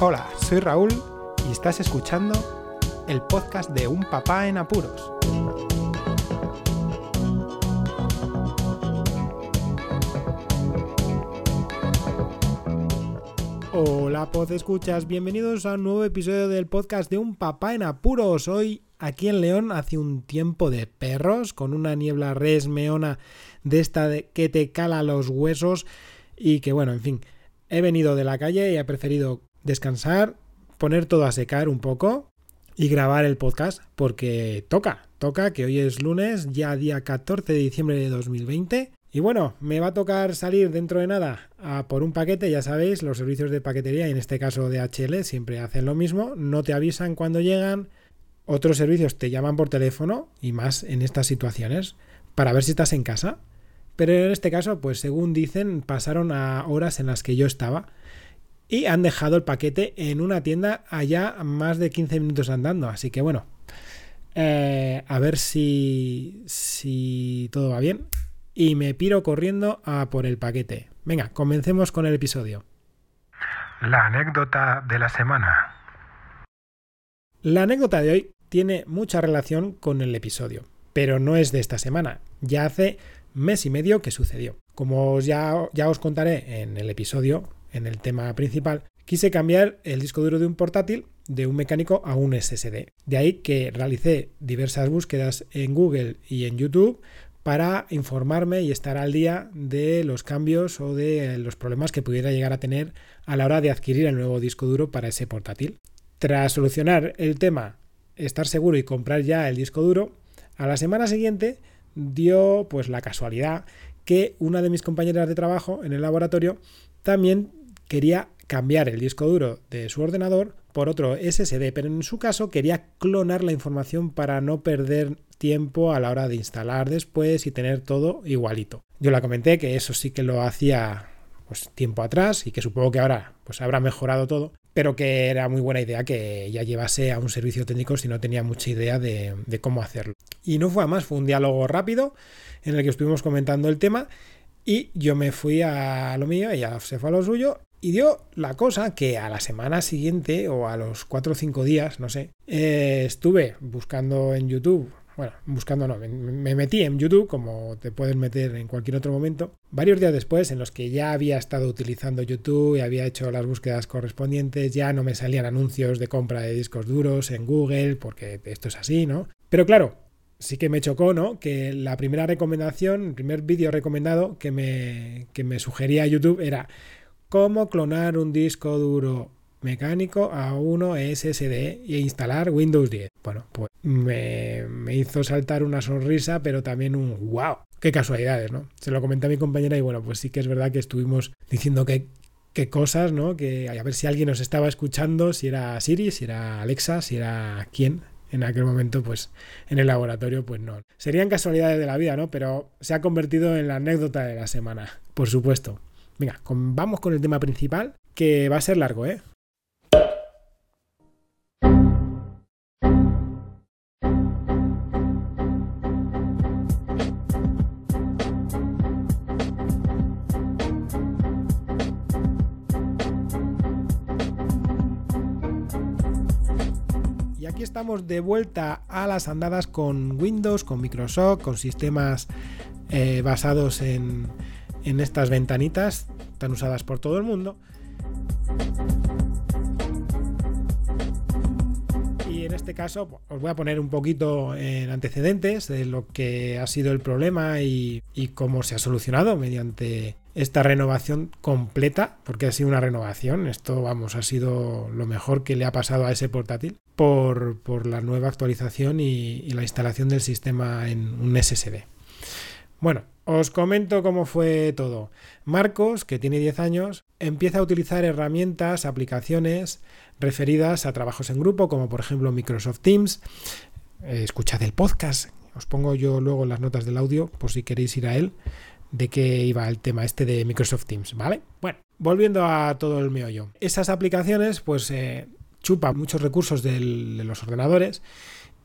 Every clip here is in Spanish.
Hola, soy Raúl y estás escuchando el podcast de Un Papá en Apuros. Hola, pod escuchas, bienvenidos a un nuevo episodio del podcast de Un Papá en Apuros. Hoy aquí en León hace un tiempo de perros con una niebla resmeona de esta de que te cala los huesos y que bueno, en fin, he venido de la calle y he preferido descansar, poner todo a secar un poco y grabar el podcast porque toca, toca que hoy es lunes, ya día 14 de diciembre de 2020. Y bueno, me va a tocar salir dentro de nada a por un paquete, ya sabéis, los servicios de paquetería, en este caso de HL, siempre hacen lo mismo, no te avisan cuando llegan, otros servicios te llaman por teléfono, y más en estas situaciones, para ver si estás en casa. Pero en este caso, pues según dicen, pasaron a horas en las que yo estaba y han dejado el paquete en una tienda allá más de 15 minutos andando. Así que bueno, eh, a ver si, si todo va bien. Y me piro corriendo a por el paquete. Venga, comencemos con el episodio. La anécdota de la semana. La anécdota de hoy tiene mucha relación con el episodio, pero no es de esta semana. Ya hace mes y medio que sucedió. Como ya, ya os contaré en el episodio, en el tema principal, quise cambiar el disco duro de un portátil de un mecánico a un SSD. De ahí que realicé diversas búsquedas en Google y en YouTube para informarme y estar al día de los cambios o de los problemas que pudiera llegar a tener a la hora de adquirir el nuevo disco duro para ese portátil. Tras solucionar el tema, estar seguro y comprar ya el disco duro, a la semana siguiente dio pues la casualidad que una de mis compañeras de trabajo en el laboratorio también quería cambiar el disco duro de su ordenador por otro SSD, pero en su caso quería clonar la información para no perder tiempo a la hora de instalar después y tener todo igualito. Yo la comenté que eso sí que lo hacía pues tiempo atrás y que supongo que ahora pues habrá mejorado todo, pero que era muy buena idea que ya llevase a un servicio técnico si no tenía mucha idea de, cómo hacerlo. Y no fue a más, fue un diálogo rápido en el que estuvimos comentando el tema y yo me fui a lo mío, ella se fue a lo suyo y dio la cosa que a la semana siguiente o a los 4 o 5 días, no sé, eh, estuve buscando en YouTube, bueno, buscando no, me metí en YouTube como te puedes meter en cualquier otro momento, varios días después en los que ya había estado utilizando YouTube y había hecho las búsquedas correspondientes, ya no me salían anuncios de compra de discos duros en Google, porque esto es así, ¿no? Pero claro, sí que me chocó, ¿no? Que la primera recomendación, el primer vídeo recomendado que me, que me sugería YouTube era cómo clonar un disco duro mecánico a uno SSD e instalar Windows 10. Bueno, pues me, hizo saltar una sonrisa, pero también un wow. Qué casualidades, ¿no? Se lo comenté a mi compañera y bueno, pues sí que es verdad que estuvimos diciendo que qué cosas, ¿no? Que a ver si alguien nos estaba escuchando, si era Siri, si era Alexa, si era quién. En aquel momento, pues en el laboratorio, pues no. Serían casualidades de la vida, ¿no? Pero se ha convertido en la anécdota de la semana, por supuesto. Venga, vamos con el tema principal, que va a ser largo, ¿eh? Y aquí estamos de vuelta a las andadas con Windows, con Microsoft, con sistemas eh, basados en, en estas ventanitas tan usadas por todo el mundo. Y en este caso os voy a poner un poquito en antecedentes de lo que ha sido el problema y, cómo se ha solucionado mediante esta renovación completa, porque ha sido una renovación, esto vamos, ha sido lo mejor que le ha pasado a ese portátil por, por la nueva actualización y, y la instalación del sistema en un SSD. Bueno, os comento cómo fue todo. Marcos, que tiene 10 años, empieza a utilizar herramientas, aplicaciones referidas a trabajos en grupo, como por ejemplo Microsoft Teams. Eh, escuchad el podcast, os pongo yo luego las notas del audio por si queréis ir a él, de qué iba el tema este de Microsoft Teams, ¿vale? Bueno, volviendo a todo el meollo. Esas aplicaciones, pues, eh, chupan muchos recursos de los ordenadores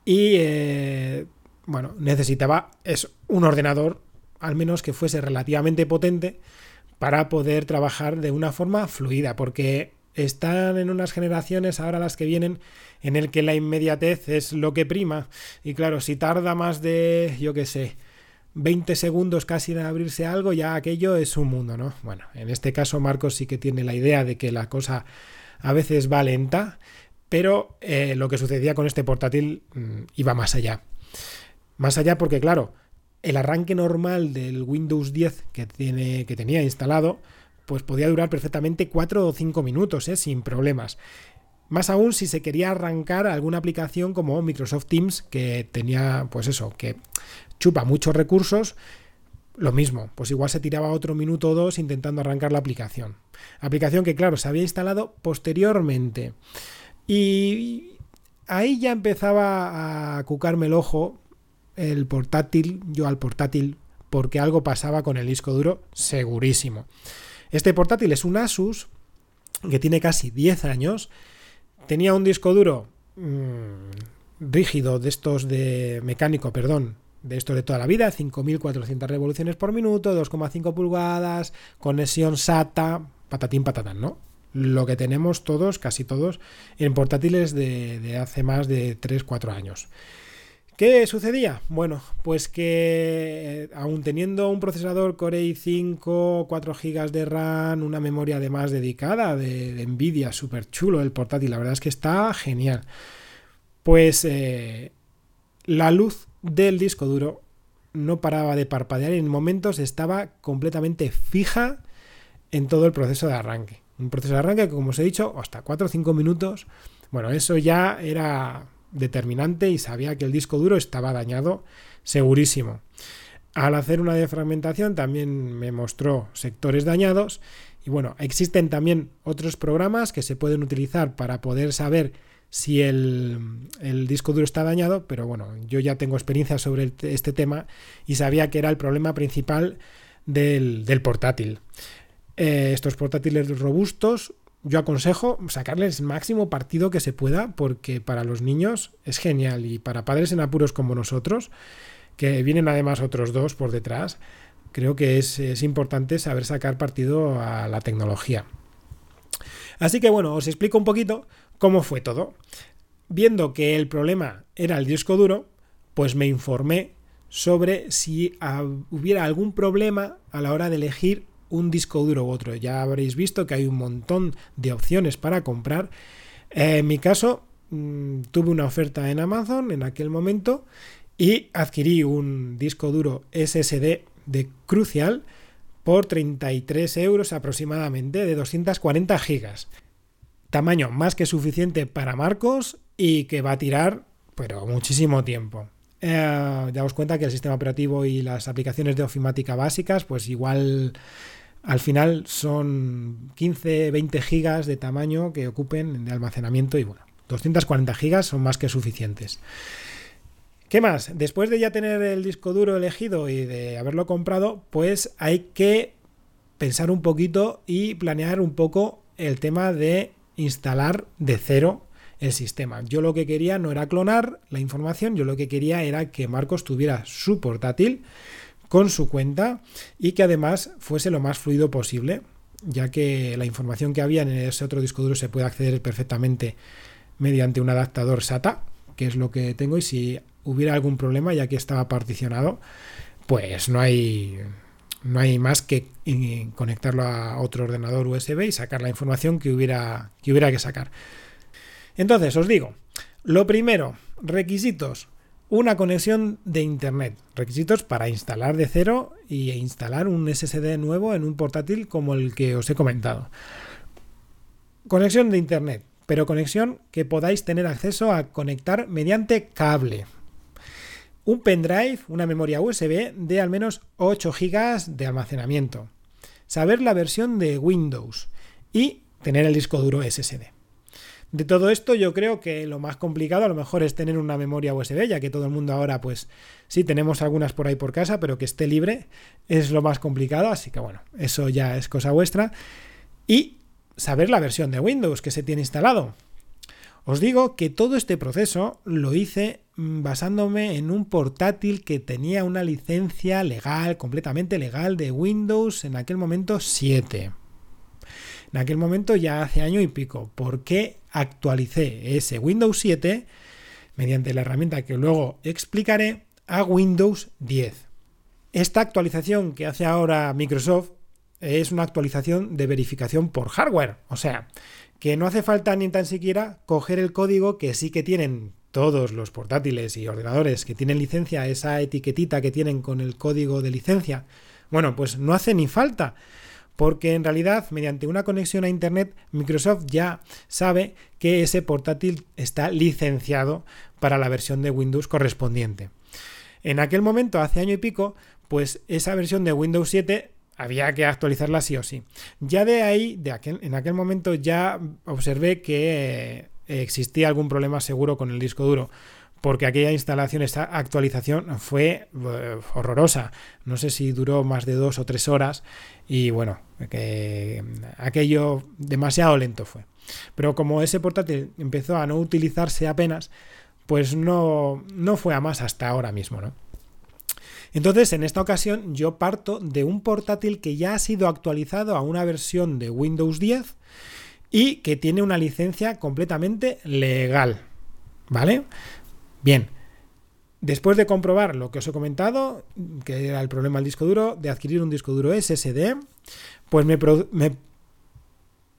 y, eh, bueno, necesitaba es un ordenador al menos que fuese relativamente potente para poder trabajar de una forma fluida, porque están en unas generaciones, ahora las que vienen, en el que la inmediatez es lo que prima. Y claro, si tarda más de, yo qué sé, 20 segundos casi en abrirse algo, ya aquello es un mundo, ¿no? Bueno, en este caso Marcos sí que tiene la idea de que la cosa a veces va lenta, pero eh, lo que sucedía con este portátil mm, iba más allá. Más allá porque, claro, el arranque normal del Windows 10 que, tenía instalado, pues podía durar perfectamente 4 o 5 minutos, ¿eh? sin problemas. Más aún si se quería arrancar alguna aplicación como Microsoft Teams, que tenía, pues eso, que chupa muchos recursos, lo mismo, pues igual se tiraba otro minuto o dos intentando arrancar la aplicación. Aplicación que, claro, se había instalado posteriormente. Y ahí ya empezaba a cucarme el ojo el portátil, yo al portátil, porque algo pasaba con el disco duro, segurísimo. Este portátil es un Asus que tiene casi 10 años. Tenía un disco duro mmm, rígido de estos de mecánico, perdón, de esto de toda la vida, 5400 revoluciones por minuto, 2,5 pulgadas, conexión SATA, patatín patatán, ¿no? Lo que tenemos todos, casi todos, en portátiles de, de hace más de 3-4 años. ¿Qué sucedía? Bueno, pues que eh, aún teniendo un procesador Core i5, 4 GB de RAM, una memoria además dedicada de, Nvidia, súper chulo el portátil, la verdad es que está genial. Pues eh, la luz del disco duro no paraba de parpadear y en momentos estaba completamente fija en todo el proceso de arranque. Un proceso de arranque que, como os he dicho, hasta 4 o 5 minutos. Bueno, eso ya era determinante y sabía que el disco duro estaba dañado segurísimo. Al hacer una defragmentación también me mostró sectores dañados y bueno, existen también otros programas que se pueden utilizar para poder saber si el, el, disco duro está dañado, pero bueno, yo ya tengo experiencia sobre este tema y sabía que era el problema principal del, del portátil. Eh, estos portátiles robustos, yo aconsejo sacarles el máximo partido que se pueda, porque para los niños es genial y para padres en apuros como nosotros, que vienen además otros dos por detrás, creo que es, es importante saber sacar partido a la tecnología. Así que bueno, os explico un poquito cómo fue todo. Viendo que el problema era el disco duro, pues me informé sobre si hubiera algún problema a la hora de elegir un disco duro u otro. Ya habréis visto que hay un montón de opciones para comprar. Eh, en mi caso, mmm, tuve una oferta en Amazon en aquel momento y adquirí un disco duro SSD de Crucial por 33 euros aproximadamente de 240 gigas tamaño más que suficiente para Marcos y que va a tirar, pero muchísimo tiempo. Eh, cuenta que el sistema operativo y las aplicaciones de ofimática básicas, pues igual al final son 15, 20 gigas de tamaño que ocupen de almacenamiento y bueno, 240 gigas son más que suficientes. ¿Qué más? Después de ya tener el disco duro elegido y de haberlo comprado, pues hay que pensar un poquito y planear un poco el tema de instalar de cero el sistema. Yo lo que quería no era clonar la información, yo lo que quería era que Marcos tuviera su portátil con su cuenta y que además fuese lo más fluido posible, ya que la información que había en ese otro disco duro se puede acceder perfectamente mediante un adaptador SATA, que es lo que tengo, y si hubiera algún problema, ya que estaba particionado, pues no hay no hay más que conectarlo a otro ordenador USB y sacar la información que hubiera que, hubiera que sacar. Entonces, os digo, lo primero, requisitos, una conexión de Internet. Requisitos para instalar de cero y instalar un SSD nuevo en un portátil como el que os he comentado. Conexión de Internet, pero conexión que podáis tener acceso a conectar mediante cable un pendrive, una memoria USB de al menos 8 GB de almacenamiento, saber la versión de Windows y tener el disco duro SSD. De todo esto yo creo que lo más complicado a lo mejor es tener una memoria USB, ya que todo el mundo ahora pues sí tenemos algunas por ahí por casa, pero que esté libre es lo más complicado, así que bueno, eso ya es cosa vuestra. Y saber la versión de Windows que se tiene instalado. Os digo que todo este proceso lo hice mm, basándome en un portátil que tenía una licencia legal, completamente legal, de Windows en aquel momento 7. En aquel momento ya hace año y pico. ¿Por qué actualicé ese Windows 7 mediante la herramienta que luego explicaré a Windows 10? Esta actualización que hace ahora Microsoft es una actualización de verificación por hardware. O sea, que no hace falta ni tan siquiera coger el código que sí que tienen todos los portátiles y ordenadores que tienen licencia, esa etiquetita que tienen con el código de licencia. Bueno, pues no hace ni falta, porque en realidad mediante una conexión a Internet Microsoft ya sabe que ese portátil está licenciado para la versión de Windows correspondiente. En aquel momento, hace año y pico, pues esa versión de Windows 7 había que actualizarla sí o sí. Ya de ahí, de en aquel momento ya observé que eh, existía algún problema seguro con el disco duro, porque aquella instalación, esta actualización fue eh, horrorosa. No sé si duró más de dos o tres horas y bueno, que aquello demasiado lento fue. Pero como ese portátil empezó a no utilizarse apenas, pues no, no fue a más hasta ahora mismo, ¿no? Entonces, en esta ocasión yo parto de un portátil que ya ha sido actualizado a una versión de Windows 10 y que tiene una licencia completamente legal. ¿Vale? Bien. Después de comprobar lo que os he comentado, que era el problema del disco duro, de adquirir un disco duro SSD, pues me, me,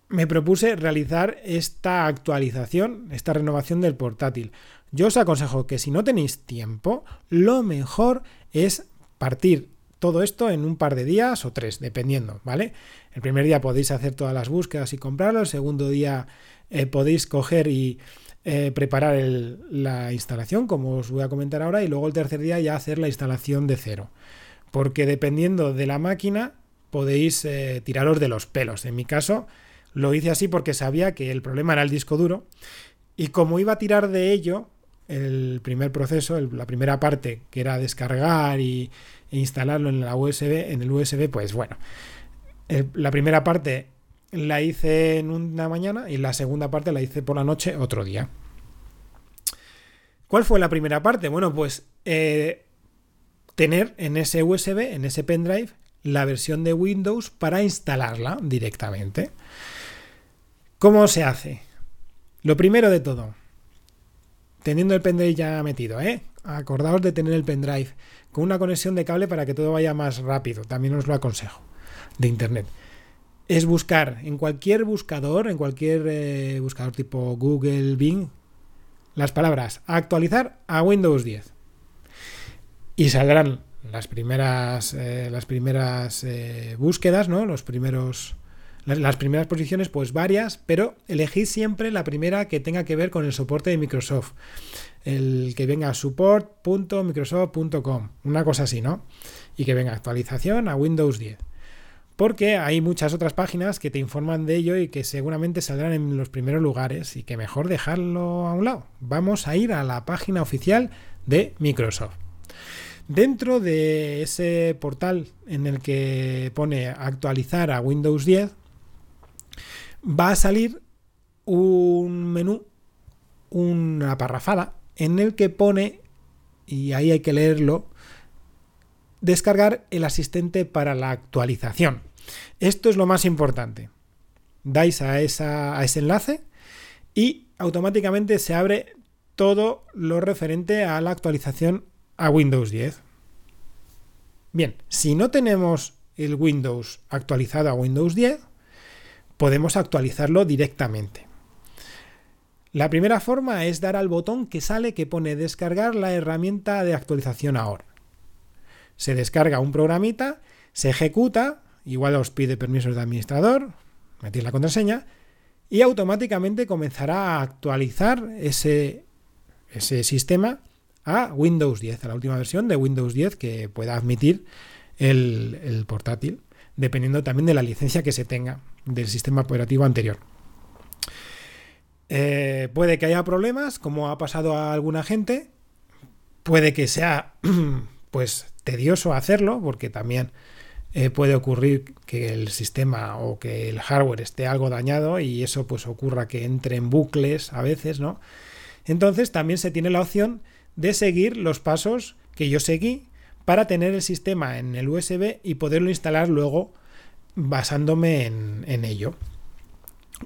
me propuse realizar esta actualización, esta renovación del portátil. Yo os aconsejo que si no tenéis tiempo, lo mejor es partir todo esto en un par de días o tres, dependiendo, ¿vale? El primer día podéis hacer todas las búsquedas y comprarlo, el segundo día eh, podéis coger y eh, preparar la instalación, como os voy a comentar ahora, y luego el tercer día ya hacer la instalación de cero. Porque dependiendo de la máquina, podéis eh, tiraros de los pelos. En mi caso, lo hice así porque sabía que el problema era el disco duro, y como iba a tirar de ello, el primer proceso, la primera parte, que era descargar y, e instalarlo en la USB, en el USB, pues bueno, la primera parte la hice en una mañana y la segunda parte la hice por la noche otro día. ¿Cuál fue la primera parte? Bueno, pues eh, tener en ese USB, en ese pendrive, la versión de Windows para instalarla directamente. ¿Cómo se hace? Lo primero de todo, teniendo el pendrive ya metido, ¿eh? Acordaos de tener el pendrive con una conexión de cable para que todo vaya más rápido, también os lo aconsejo, de internet. Es buscar en cualquier buscador, en cualquier eh, buscador tipo Google, Bing, las palabras actualizar a Windows 10. Y saldrán las primeras, eh, las primeras eh, búsquedas, ¿no? Los primeros las, primeras posiciones, pues varias, pero elegid siempre la primera que tenga que ver con el soporte de Microsoft. El que venga support.microsoft.com, una cosa así, ¿no? Y que venga actualización a Windows 10. Porque hay muchas otras páginas que te informan de ello y que seguramente saldrán en los primeros lugares y que mejor dejarlo a un lado. Vamos a ir a la página oficial de Microsoft. Dentro de ese portal en el que pone actualizar a Windows 10, va a salir un menú, una parrafada, en el que pone, y ahí hay que leerlo, descargar el asistente para la actualización. Esto es lo más importante. Dais a, esa, a ese enlace y automáticamente se abre todo lo referente a la actualización a Windows 10. Bien, si no tenemos el Windows actualizado a Windows 10, podemos actualizarlo directamente. La primera forma es dar al botón que sale que pone descargar la herramienta de actualización ahora. Se descarga un programita, se ejecuta, igual os pide permisos de administrador, metéis la contraseña y automáticamente comenzará a actualizar ese, ese sistema a Windows 10, a la última versión de Windows 10 que pueda admitir el, el portátil, dependiendo también de la licencia que se tenga del sistema operativo anterior. Eh, puede que haya problemas, como ha pasado a alguna gente. Puede que sea pues tedioso hacerlo, porque también eh, puede ocurrir que el sistema o que el hardware esté algo dañado y eso pues ocurra que entre en bucles a veces, ¿no? Entonces también se tiene la opción de seguir los pasos que yo seguí para tener el sistema en el USB y poderlo instalar luego basándome en, ello.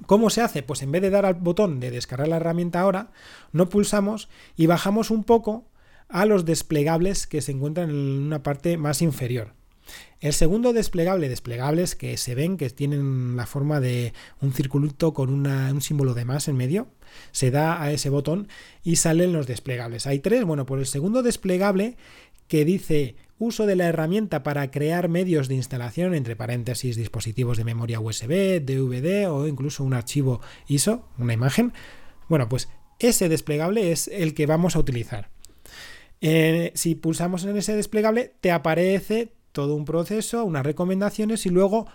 ¿Cómo se hace? Pues en vez de dar al botón de descargar la herramienta ahora, no pulsamos y bajamos un poco a los desplegables que se encuentran en una parte más inferior. El segundo desplegable, desplegables que se ven que tienen la forma de un circulito con un símbolo de más en medio, se da a ese botón y salen los desplegables. Hay tres, bueno, por el segundo desplegable que dice uso de la herramienta para crear medios de instalación, entre paréntesis, dispositivos de memoria USB, DVD o incluso un archivo ISO, una imagen. Bueno, pues ese desplegable es el que vamos a utilizar. Si pulsamos en ese desplegable, te aparece todo un proceso, unas recomendaciones y luego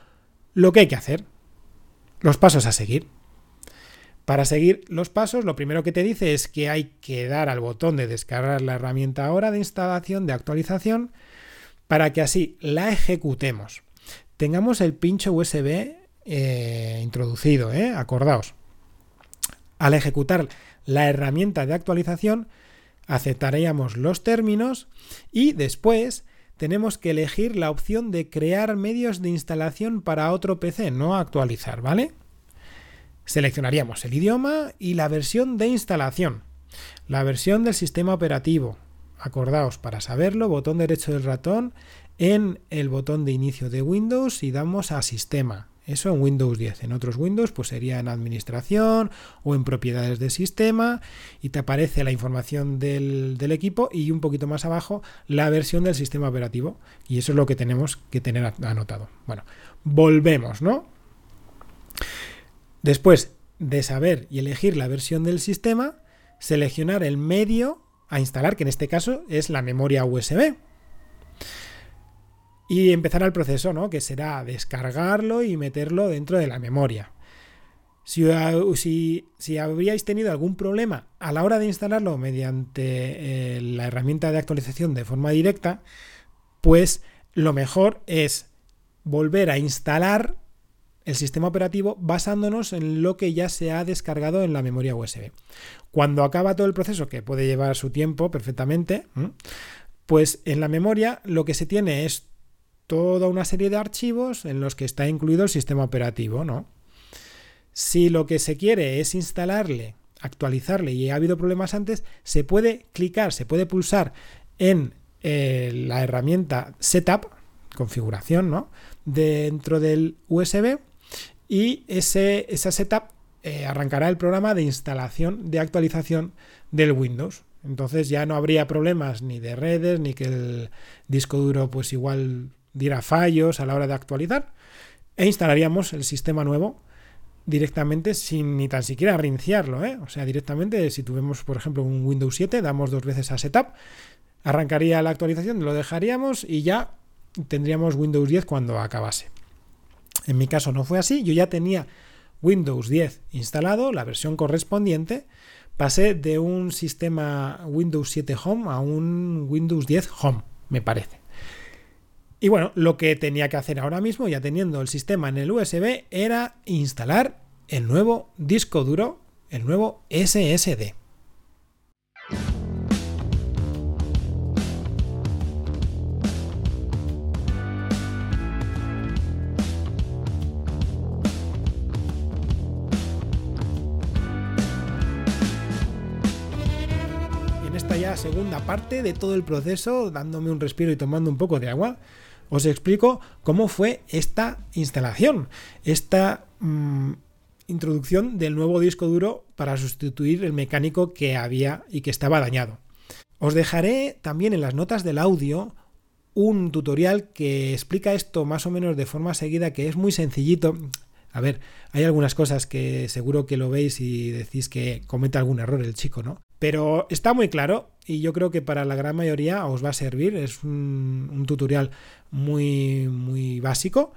lo que hay que hacer, los pasos a seguir. Para seguir los pasos, lo primero que te dice es que hay que dar al botón de descargar la herramienta ahora de instalación, de actualización, para que así la ejecutemos. Tengamos el pincho USB eh, introducido, ¿eh? acordaos. Al ejecutar la herramienta de actualización, aceptaríamos los términos y después tenemos que elegir la opción de crear medios de instalación para otro PC, no actualizar, ¿vale? Seleccionaríamos el idioma y la versión de instalación, la versión del sistema operativo. Acordaos, para saberlo, botón derecho del ratón en el botón de inicio de Windows y damos a sistema. Eso en Windows 10. En otros Windows pues sería en administración o en propiedades del sistema y te aparece la información del, del, equipo y un poquito más abajo la versión del sistema operativo. Y eso es lo que tenemos que tener anotado. Bueno, volvemos, ¿no? Después de saber y elegir la versión del sistema, seleccionar el medio a instalar, que en este caso es la memoria USB y empezar el proceso, ¿no? Que será descargarlo y meterlo dentro de la memoria. Si, si, si, habríais tenido algún problema a la hora de instalarlo mediante eh, la herramienta de actualización de forma directa, pues lo mejor es volver a instalar el sistema operativo basándonos en lo que ya se ha descargado en la memoria USB. Cuando acaba todo el proceso, que puede llevar su tiempo perfectamente, pues en la memoria lo que se tiene es toda una serie de archivos en los que está incluido el sistema operativo, ¿no? Si lo que se quiere es instalarle, actualizarle y ha habido problemas antes, se puede clicar, se puede pulsar en eh, la herramienta Setup, configuración, ¿no? Dentro del USB y ese, esa setup eh, arrancará el programa de instalación, de actualización del Windows. Entonces ya no habría problemas ni de redes, ni que el disco duro pues igual diera fallos a la hora de actualizar e instalaríamos el sistema nuevo directamente sin ni tan siquiera reiniciarlo. ¿eh? O sea, directamente si tuvimos, por ejemplo, un Windows 7, damos dos veces a Setup, arrancaría la actualización, lo dejaríamos y ya tendríamos Windows 10 cuando acabase. En mi caso no fue así, yo ya tenía Windows 10 instalado, la versión correspondiente, pasé de un sistema Windows 7 Home a un Windows 10 Home, me parece. Y bueno, lo que tenía que hacer ahora mismo, ya teniendo el sistema en el USB, era instalar el nuevo disco duro, el nuevo SSD. segunda parte de todo el proceso, dándome un respiro y tomando un poco de agua, os explico cómo fue esta instalación, esta mm, introducción del nuevo disco duro para sustituir el mecánico que había y que estaba dañado. Os dejaré también en las notas del audio un tutorial que explica esto más o menos de forma seguida, que es muy sencillito. A ver, hay algunas cosas que seguro que lo veis y decís que comete algún error el chico, ¿no? Pero está muy claro y yo creo que para la gran mayoría os va a servir. Es un, tutorial muy, muy básico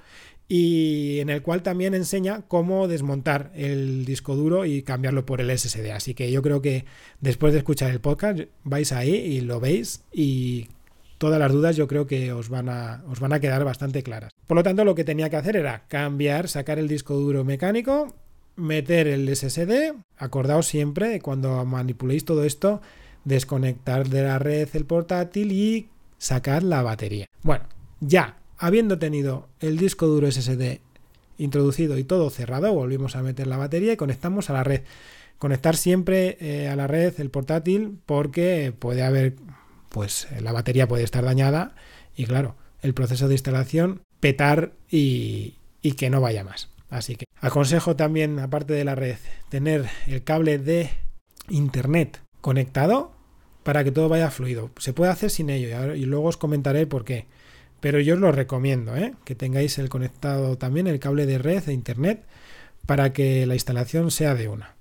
y en el cual también enseña cómo desmontar el disco duro y cambiarlo por el SSD. Así que yo creo que después de escuchar el podcast vais ahí y lo veis y todas las dudas yo creo que os van a, os van a quedar bastante claras. Por lo tanto, lo que tenía que hacer era cambiar, sacar el disco duro mecánico, meter el SSD, acordaos siempre cuando manipuléis todo esto, desconectar de la red el portátil y sacar la batería. Bueno, ya habiendo tenido el disco duro SSD introducido y todo cerrado, volvimos a meter la batería y conectamos a la red. Conectar siempre eh, a la red el portátil porque puede haber, pues la batería puede estar dañada y claro, el proceso de instalación petar y, y que no vaya más. Así que aconsejo también, aparte de la red, tener el cable de internet conectado para que todo vaya fluido. Se puede hacer sin ello y luego os comentaré por qué. Pero yo os lo recomiendo, ¿eh? que tengáis el conectado también, el cable de red de internet, para que la instalación sea de una.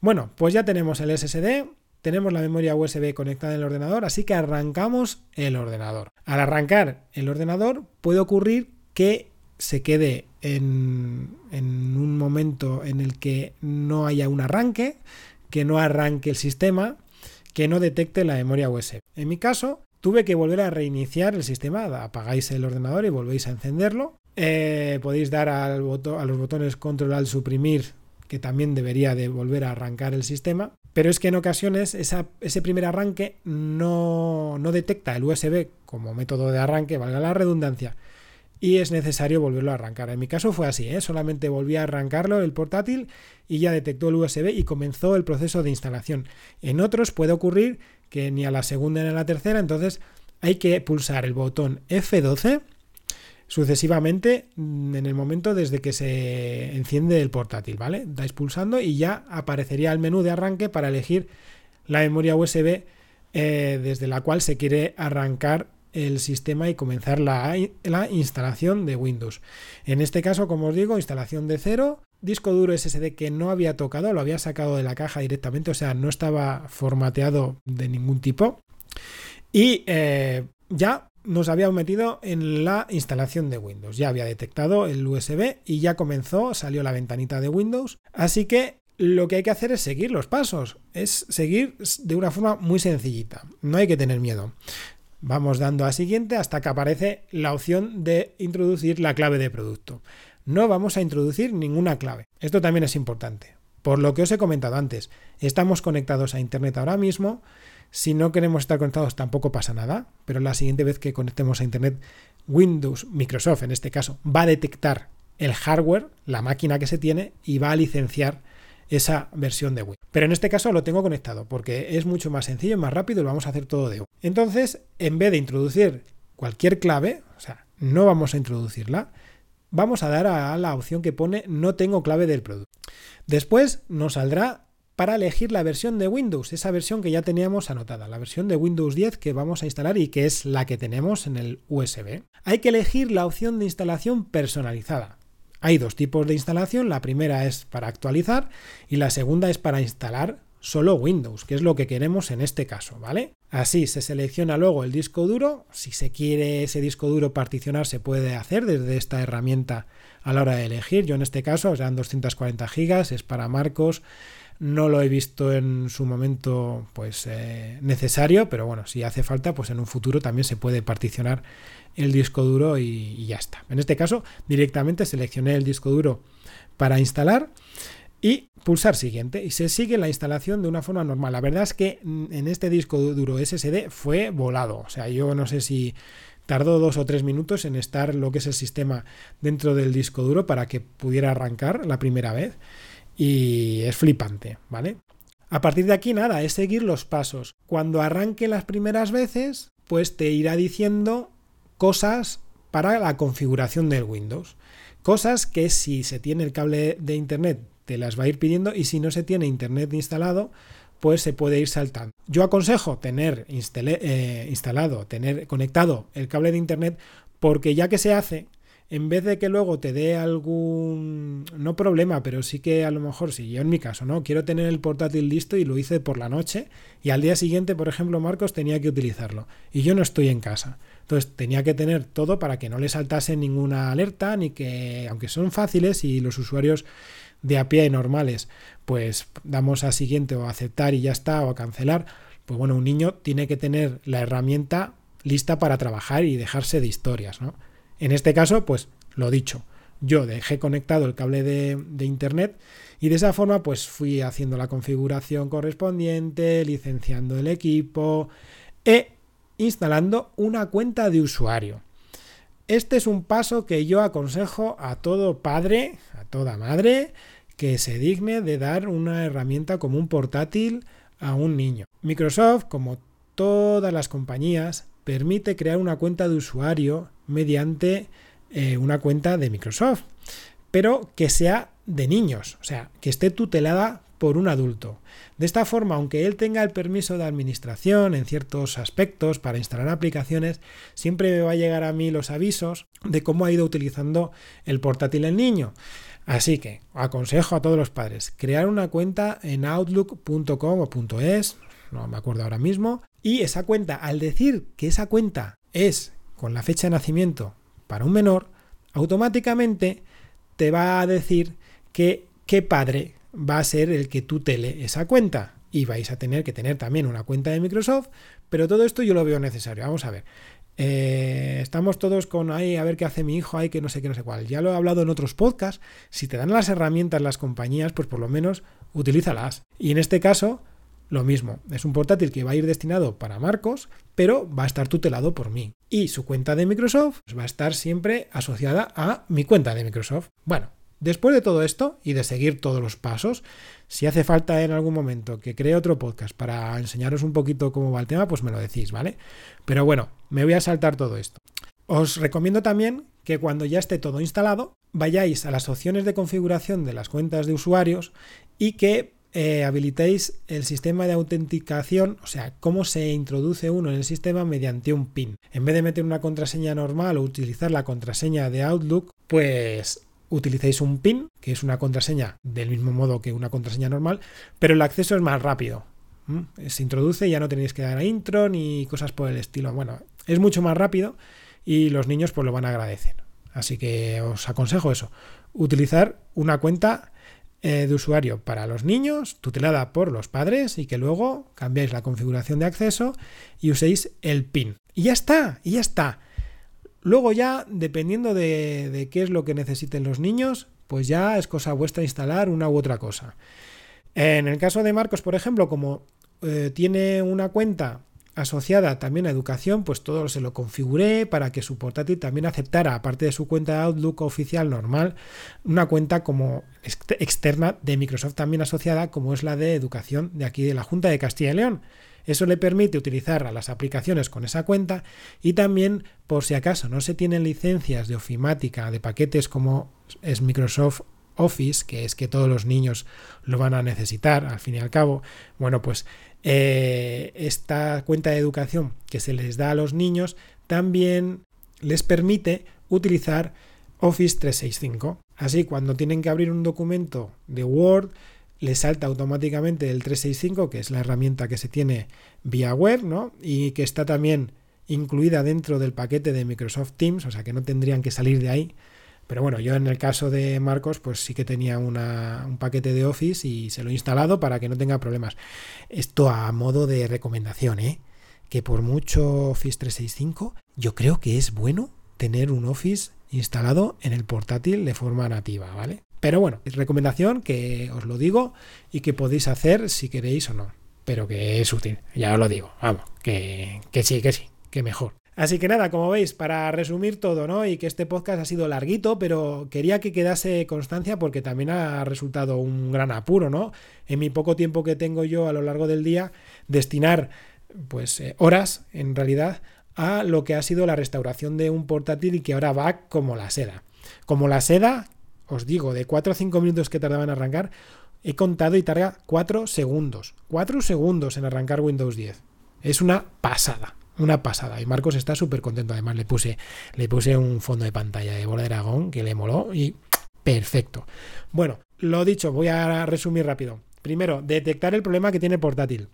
Bueno, pues ya tenemos el SSD, tenemos la memoria USB conectada en el ordenador, así que arrancamos el ordenador. Al arrancar el ordenador puede ocurrir que se quede en, un momento en el que no haya un arranque, que no arranque el sistema, que no detecte la memoria USB. En mi caso, tuve que volver a reiniciar el sistema, apagáis el ordenador y volvéis a encenderlo. Eh, podéis dar al a los botones control al suprimir, que también debería de volver a arrancar el sistema. Pero es que en ocasiones ese primer arranque no, no detecta el USB como método de arranque, valga la redundancia, y es necesario volverlo a arrancar. En mi caso fue así, ¿eh? solamente volví a arrancarlo el portátil y ya detectó el USB y comenzó el proceso de instalación. En otros puede ocurrir que ni a la segunda ni a la tercera, entonces hay que pulsar el botón F12 sucesivamente mm, en el momento desde que se enciende el portátil, ¿vale? Dais pulsando y ya aparecería el menú de arranque para elegir la memoria USB eh, desde la cual se quiere arrancar el sistema y comenzar la, la, instalación de Windows. En este caso, como os digo, instalación de cero, disco duro SSD que no había tocado, lo había sacado de la caja directamente, o sea, no estaba formateado de ningún tipo. Y eh, ya nos había metido en la instalación de Windows. Ya había detectado el USB y ya comenzó, salió la ventanita de Windows. Así que lo que hay que hacer es seguir los pasos, es seguir de una forma muy sencillita. No hay que tener miedo. Vamos dando a siguiente hasta que aparece la opción de introducir la clave de producto no vamos a introducir ninguna clave. Esto también es importante. Por lo que os he comentado antes, estamos conectados a Internet ahora mismo. Si no queremos estar conectados tampoco pasa nada, pero la siguiente vez que conectemos a Internet, Windows, Microsoft en este caso, va a detectar el hardware, la máquina que se tiene, y va a licenciar esa versión de Windows. Pero en este caso lo tengo conectado porque es mucho más sencillo, más rápido y lo vamos a hacer todo de uno. Entonces, en vez de introducir cualquier clave, o sea, no vamos a introducirla, vamos a dar a la opción que pone no tengo clave del producto. Después nos saldrá para elegir la versión de Windows, esa versión que ya teníamos anotada, la versión de Windows 10 que vamos a instalar y que es la que tenemos en el USB. Hay que elegir la opción de instalación personalizada. Hay dos tipos de instalación, la primera es para actualizar y la segunda es para instalar solo Windows, que es lo que queremos en este caso, ¿vale? Así se selecciona luego el disco duro, si se quiere ese disco duro particionar se puede hacer desde esta herramienta a la hora de elegir, yo en este caso sean 240 gigas, es para Marcos, no lo he visto en su momento pues eh, necesario, pero bueno, si hace falta pues en un futuro también se puede particionar el disco duro y, ya está. En este caso directamente seleccioné el disco duro para instalar y pulsar siguiente y se sigue la instalación de una forma normal. La verdad es que en este disco duro SSD fue volado, o sea, yo no sé si tardó dos o tres minutos en estar lo que es el sistema dentro del disco duro para que pudiera arrancar la primera vez y es flipante, ¿vale? A partir de aquí nada, es seguir los pasos. Cuando arranque las primeras veces, pues te irá diciendo cosas para la configuración del Windows. Cosas que si se tiene el cable de internet te las va a ir pidiendo y si no se tiene internet instalado, pues se puede ir saltando. Yo aconsejo tener eh, instalado, tener conectado el cable de internet porque ya que se hace, en vez de que luego te dé algún, no problema, pero sí que a lo mejor, si yo en mi caso, ¿no? Quiero tener el portátil listo y lo hice por la noche y al día siguiente, por ejemplo, Marcos tenía que utilizarlo y yo no estoy en casa. Entonces tenía que tener todo para que no le saltase ninguna alerta ni que, aunque son fáciles y los usuarios de a pie normales, pues damos a siguiente o aceptar y ya está, o a cancelar, pues bueno, un niño tiene que tener la herramienta lista para trabajar y dejarse de historias, ¿no? En este caso, pues lo dicho, yo dejé conectado el cable de, de, internet y de esa forma pues fui haciendo la configuración correspondiente, licenciando el equipo e instalando una cuenta de usuario. Este es un paso que yo aconsejo a todo padre, a toda madre, que se digne de dar una herramienta como un portátil a un niño. Microsoft, como todas las compañías, permite crear una cuenta de usuario mediante eh, una cuenta de Microsoft, pero que sea de niños, o sea, que esté tutelada por un adulto. De esta forma, aunque él tenga el permiso de administración en ciertos aspectos para instalar aplicaciones, siempre me va a llegar a mí los avisos de cómo ha ido utilizando el portátil el niño. Así que aconsejo a todos los padres crear una cuenta en outlook.com o .es, no me acuerdo ahora mismo, y esa cuenta, al decir que esa cuenta es con la fecha de nacimiento para un menor, automáticamente te va a decir que qué padre va a ser el que tutele esa cuenta. Y vais a tener que tener también una cuenta de Microsoft, pero todo esto yo lo veo necesario. Vamos a ver. Eh, estamos todos con ahí a ver qué hace mi hijo, ahí que no sé qué, no sé cuál. Ya lo he hablado en otros podcasts. Si te dan las herramientas las compañías, pues por lo menos utilízalas. Y en este caso, lo mismo. Es un portátil que va a ir destinado para Marcos, pero va a estar tutelado por mí. Y su cuenta de Microsoft va a estar siempre asociada a mi cuenta de Microsoft. Bueno, Después de todo esto y de seguir todos los pasos, si hace falta en algún momento que cree otro podcast para enseñaros un poquito cómo va el tema, pues me lo decís, ¿vale? Pero bueno, me voy a saltar todo esto. Os recomiendo también que cuando ya esté todo instalado, vayáis a las opciones de configuración de las cuentas de usuarios y que eh, habilitéis el sistema de autenticación, o sea, cómo se introduce uno en el sistema mediante un PIN. En vez de meter una contraseña normal o utilizar la contraseña de Outlook, pues utilicéis un PIN, que es una contraseña del mismo modo que una contraseña normal, pero el acceso es más rápido. Se introduce ya no tenéis que dar a intro ni cosas por el estilo. Bueno, es mucho más rápido y los niños pues lo van a agradecer. Así que os aconsejo eso, utilizar una cuenta eh, de usuario para los niños, tutelada por los padres y que luego cambiáis la configuración de acceso y uséis el PIN. Y ya está, y ya está. Luego ya, dependiendo de, qué es lo que necesiten los niños, pues ya es cosa vuestra instalar una u otra cosa. En el caso de Marcos, por ejemplo, como eh, tiene una cuenta asociada también a educación, pues todo se lo configuré para que su portátil también aceptara, aparte de su cuenta Outlook oficial normal, una cuenta como externa de Microsoft también asociada, como es la de educación de aquí de la Junta de Castilla y León. Eso le permite utilizar las aplicaciones con esa cuenta y también, por si acaso no se tienen licencias de ofimática de paquetes como es Microsoft Office, que es que todos los niños lo van a necesitar al fin y al cabo, bueno, pues eh, esta cuenta de educación que se les da a los niños también les permite utilizar Office 365. Así, cuando tienen que abrir un documento de Word, le salta automáticamente el 365, que es la herramienta que se tiene vía web, ¿no? Y que está también incluida dentro del paquete de Microsoft Teams, o sea que no tendrían que salir de ahí. Pero bueno, yo en el caso de Marcos, pues sí que tenía un paquete de Office y se lo he instalado para que no tenga problemas. Esto a modo de recomendación, ¿eh? Que por mucho Office 365, yo creo que es bueno tener un Office instalado en el portátil de forma nativa, ¿vale? Pero bueno, recomendación que os lo digo y que podéis hacer si queréis o no. Pero que es útil, ya os lo digo. Vamos, que, que sí, que sí, que mejor. Así que nada, como veis, para resumir todo, ¿no? Y que este podcast ha sido larguito, pero quería que quedase constancia porque también ha resultado un gran apuro, ¿no? En mi poco tiempo que tengo yo a lo largo del día, destinar pues eh, horas en realidad a lo que ha sido la restauración de un portátil y que ahora va como la seda. Como la seda os digo, de 4 a 5 minutos que tardaban en arrancar, he contado y tarda 4 segundos. 4 segundos en arrancar Windows 10. Es una pasada, una pasada. Y Marcos está súper contento. Además, le puse, le puse un fondo de pantalla de bola de dragón que le moló y perfecto. Bueno, lo dicho, voy a resumir rápido. Primero, detectar el problema que tiene portátil.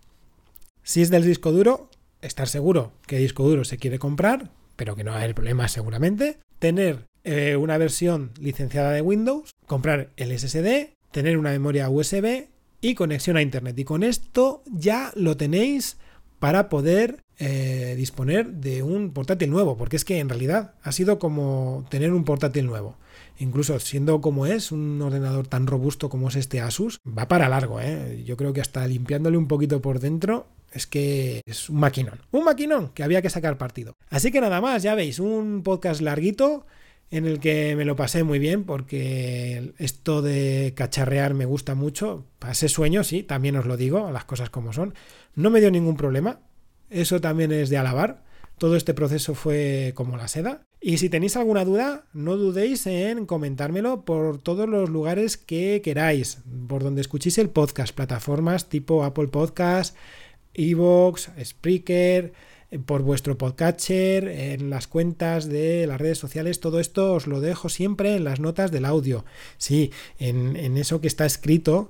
Si es del disco duro, estar seguro que disco duro se quiere comprar, pero que no hay problema seguramente. Tener eh, una versión licenciada de Windows, comprar el SSD, tener una memoria USB y conexión a Internet. Y con esto ya lo tenéis para poder eh, disponer de un portátil nuevo, porque es que en realidad ha sido como tener un portátil nuevo. Incluso siendo como es un ordenador tan robusto como es este Asus, va para largo. ¿eh? Yo creo que hasta limpiándole un poquito por dentro es que es un maquinón, un maquinón que había que sacar partido. Así que nada más, ya veis, un podcast larguito en el que me lo pasé muy bien porque esto de cacharrear me gusta mucho. Pasé sueño, sí, también os lo digo, las cosas como son. No me dio ningún problema, eso también es de alabar. Todo este proceso fue como la seda. Y si tenéis alguna duda, no dudéis en comentármelo por todos los lugares que queráis, por donde escuchéis el podcast, plataformas tipo Apple Podcast, Evox, Spreaker, por vuestro podcatcher, en las cuentas de las redes sociales, todo esto os lo dejo siempre en las notas del audio. Sí, en, en eso que está escrito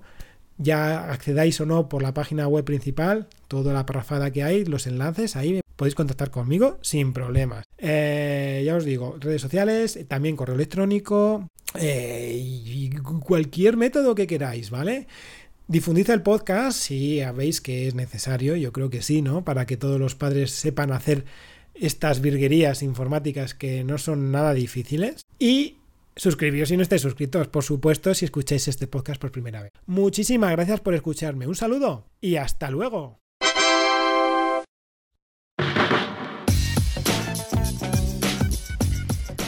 ya accedáis o no por la página web principal, toda la parrafada que hay, los enlaces, ahí podéis contactar conmigo sin problemas. Eh, ya os digo, redes sociales, también correo electrónico eh, y cualquier método que queráis, ¿vale? Difundid el podcast si veis que es necesario, yo creo que sí, ¿no? Para que todos los padres sepan hacer estas virguerías informáticas que no son nada difíciles. Y Suscribíos si no estáis suscritos, por supuesto, si escucháis este podcast por primera vez. Muchísimas gracias por escucharme. Un saludo y hasta luego.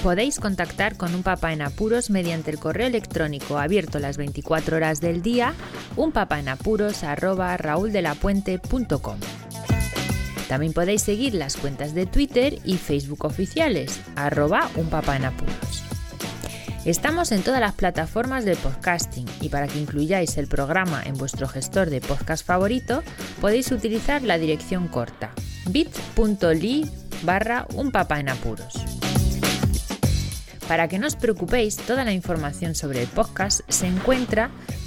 Podéis contactar con un papá en apuros mediante el correo electrónico abierto las 24 horas del día, unpapaenapuros@rauldelapuente.com. También podéis seguir las cuentas de Twitter y Facebook oficiales, arroba unpapaenapuros. Estamos en todas las plataformas de podcasting y para que incluyáis el programa en vuestro gestor de podcast favorito podéis utilizar la dirección corta bit.ly barra un papá en apuros. Para que no os preocupéis, toda la información sobre el podcast se encuentra